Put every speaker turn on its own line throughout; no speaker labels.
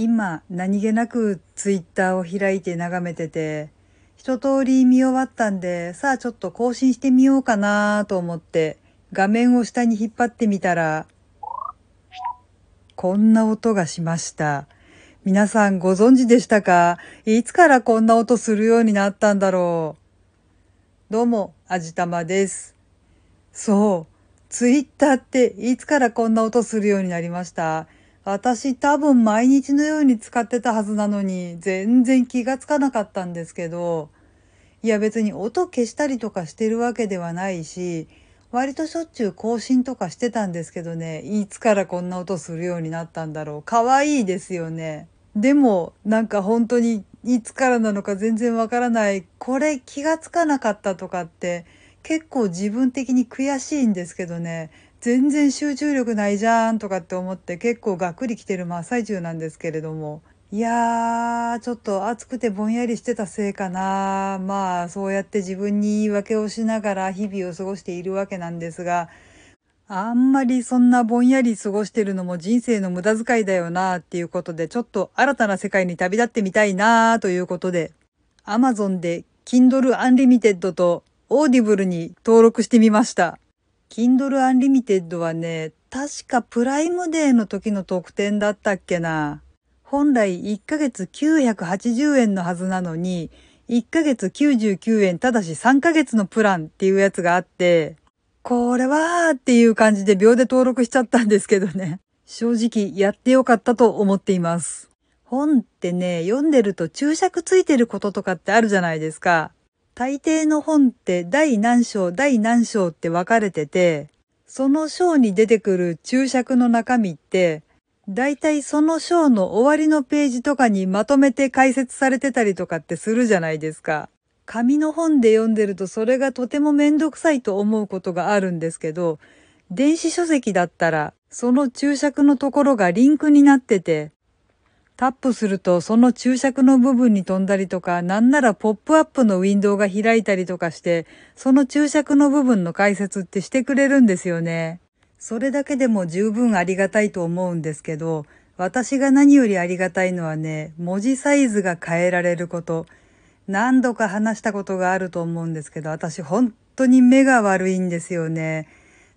今何気なくツイッターを開いて眺めてて一通り見終わったんでさあちょっと更新してみようかなと思って画面を下に引っ張ってみたらこんな音がしました。皆さんご存知でしたか？いつからこんな音するようになったんだろうどうも、あじたまです。そう、ツイッターっていつからこんな音するようになりました？私多分毎日のように使ってたはずなのに全然気がつかなかったんですけど、いや別に音消したりとかしてるわけではないし、割としょっちゅう更新とかしてたんですけどね、いつからこんな音するようになったんだろう。可愛いですよね。でもなんか本当にいつからなのか全然わからない。これ気がつかなかったとかって結構自分的に悔しいんですけどね。全然集中力ないじゃんとかって思って結構がっくりきてる真っ最中なんですけれども。いやー、ちょっと暑くてぼんやりしてたせいかな。まあ、そうやって自分に言い訳をしながら日々を過ごしているわけなんですが、あんまりそんなぼんやり過ごしてるのも人生の無駄遣いだよなっていうことで、ちょっと新たな世界に旅立ってみたいなということで、Amazon で Kindle Unlimited と Audible に登録してみました。Kindle Unlimited はね、確かプライムデーの時の特典だったっけな。本来1ヶ月980円のはずなのに、1ヶ月99円ただし3ヶ月のプランっていうやつがあって、これはーっていう感じで秒で登録しちゃったんですけどね。正直やってよかったと思っています。本ってね、読んでると注釈ついてることとかってあるじゃないですか。大抵の本って第何章、第何章って分かれてて、その章に出てくる注釈の中身って、大体その章の終わりのページとかにまとめて解説されてたりとかってするじゃないですか。紙の本で読んでるとそれがとてもめんどくさいと思うことがあるんですけど、電子書籍だったらその注釈のところがリンクになってて、タップするとその注釈の部分に飛んだりとか、なんならポップアップのウィンドウが開いたりとかして、その注釈の部分の解説ってしてくれるんですよね。それだけでも十分ありがたいと思うんですけど、私が何よりありがたいのはね、文字サイズが変えられること。何度か話したことがあると思うんですけど、私本当に目が悪いんですよね。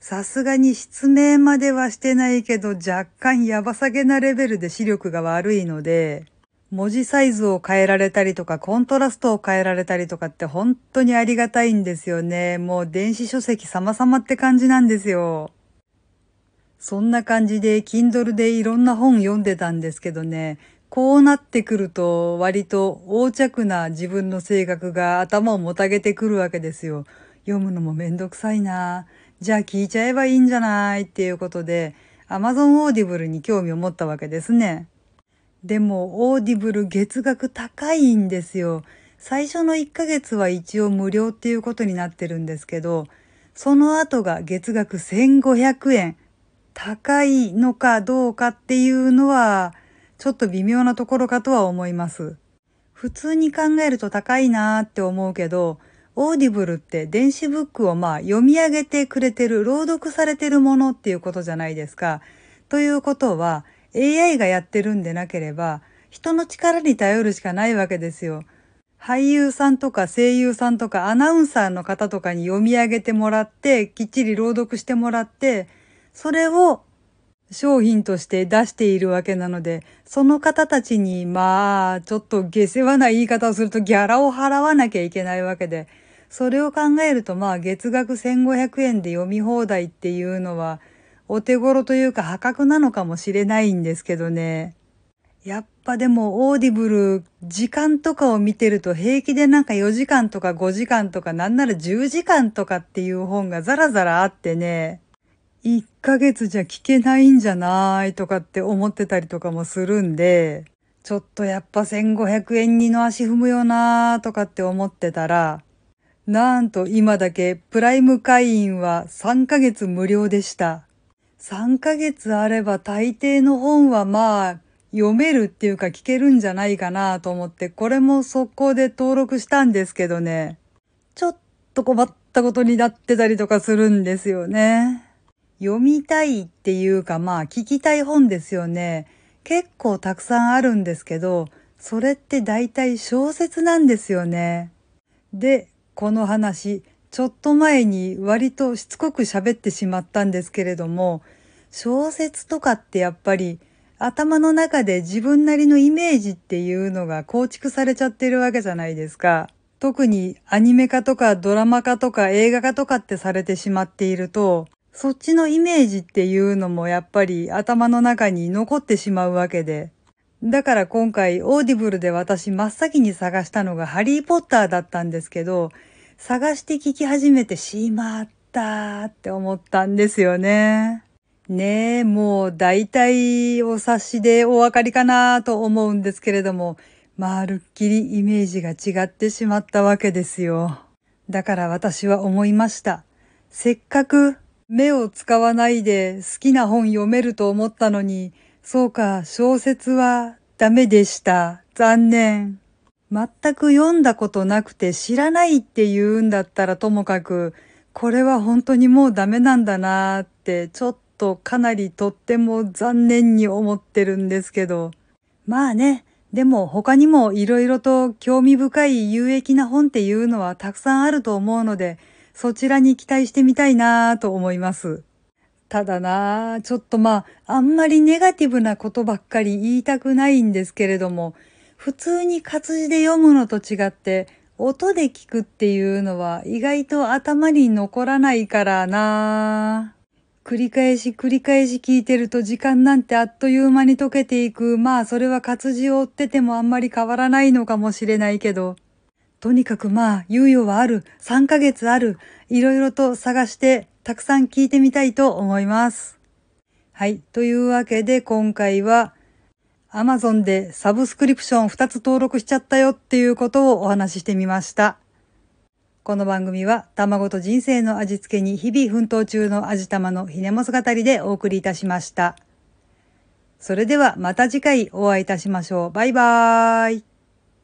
さすがに失明まではしてないけど若干やばさげなレベルで視力が悪いので、文字サイズを変えられたりとか、コントラストを変えられたりとかって本当にありがたいんですよね。もう電子書籍様々って感じなんですよ。そんな感じで Kindle でいろんな本読んでたんですけどね、こうなってくると割と横着な自分の性格が頭をもたげてくるわけですよ。読むのもめんどくさいなじゃあ聞いちゃえばいいんじゃないっていうことで、Amazon Audible に興味を持ったわけですね。でも、オーディブル月額高いんですよ。最初の1ヶ月は一応無料っていうことになってるんですけど、その後が月額1500円。高いのかどうかっていうのは、ちょっと微妙なところかとは思います。普通に考えると高いなーって思うけど、オーディブルって電子ブックをまあ読み上げてくれてる、朗読されてるものっていうことじゃないですか。ということは AI がやってるんでなければ人の力に頼るしかないわけですよ。俳優さんとか声優さんとかアナウンサーの方とかに読み上げてもらって、きっちり朗読してもらって、それを商品として出しているわけなので、その方たちにまあ、ちょっと下世話な言い方をするとギャラを払わなきゃいけないわけで、それを考えるとまあ月額1500円で読み放題っていうのはお手頃というか破格なのかもしれないんですけどね。やっぱでもオーディブル時間とかを見てると平気でなんか4時間とか5時間とかなんなら10時間とかっていう本がザラザラあってね、1ヶ月じゃ聞けないんじゃないとかって思ってたりとかもするんで、ちょっとやっぱ1500円にの足踏むよなーとかって思ってたら、なんと今だけプライム会員は3ヶ月無料でした。3ヶ月あれば大抵の本はまあ読めるっていうか聞けるんじゃないかなと思ってこれも速攻で登録したんですけどね。ちょっと困ったことになってたりとかするんですよね。読みたいっていうかまあ聞きたい本ですよね。結構たくさんあるんですけど、それって大体小説なんですよね。で、この話、ちょっと前に割としつこく喋ってしまったんですけれども、小説とかってやっぱり頭の中で自分なりのイメージっていうのが構築されちゃってるわけじゃないですか。特にアニメ化とかドラマ化とか映画化とかってされてしまっていると、そっちのイメージっていうのもやっぱり頭の中に残ってしまうわけで。だから今回オーディブルで私真っ先に探したのがハリーポッターだったんですけど、探して聞き始めてしまったって思ったんですよね。ねえ、もう大体お察しでお分かりかなと思うんですけれども、まるっきりイメージが違ってしまったわけですよ。だから私は思いました。せっかく目を使わないで好きな本読めると思ったのに、そうか、小説はダメでした。残念。全く読んだことなくて知らないって言うんだったらともかく、これは本当にもうダメなんだなーってちょっとかなりとっても残念に思ってるんですけど。まあね、でも他にも色々と興味深い有益な本っていうのはたくさんあると思うので、そちらに期待してみたいなぁと思います。ただなぁ、ちょっとまあ、あんまりネガティブなことばっかり言いたくないんですけれども、普通に活字で読むのと違って、音で聞くっていうのは意外と頭に残らないからな。繰り返し繰り返し聞いてると時間なんてあっという間に溶けていく。まあそれは活字を追っててもあんまり変わらないのかもしれないけど。とにかくまあ猶予はある。3ヶ月ある。いろいろと探してたくさん聞いてみたいと思います。はい。というわけで今回は Amazon でサブスクリプション2つ登録しちゃったよっていうことをお話ししてみました。この番組は卵と人生の味付けに日々奮闘中の味玉のひねもす語りでお送りいたしました。それではまた次回お会いいたしましょう。バイバーイ。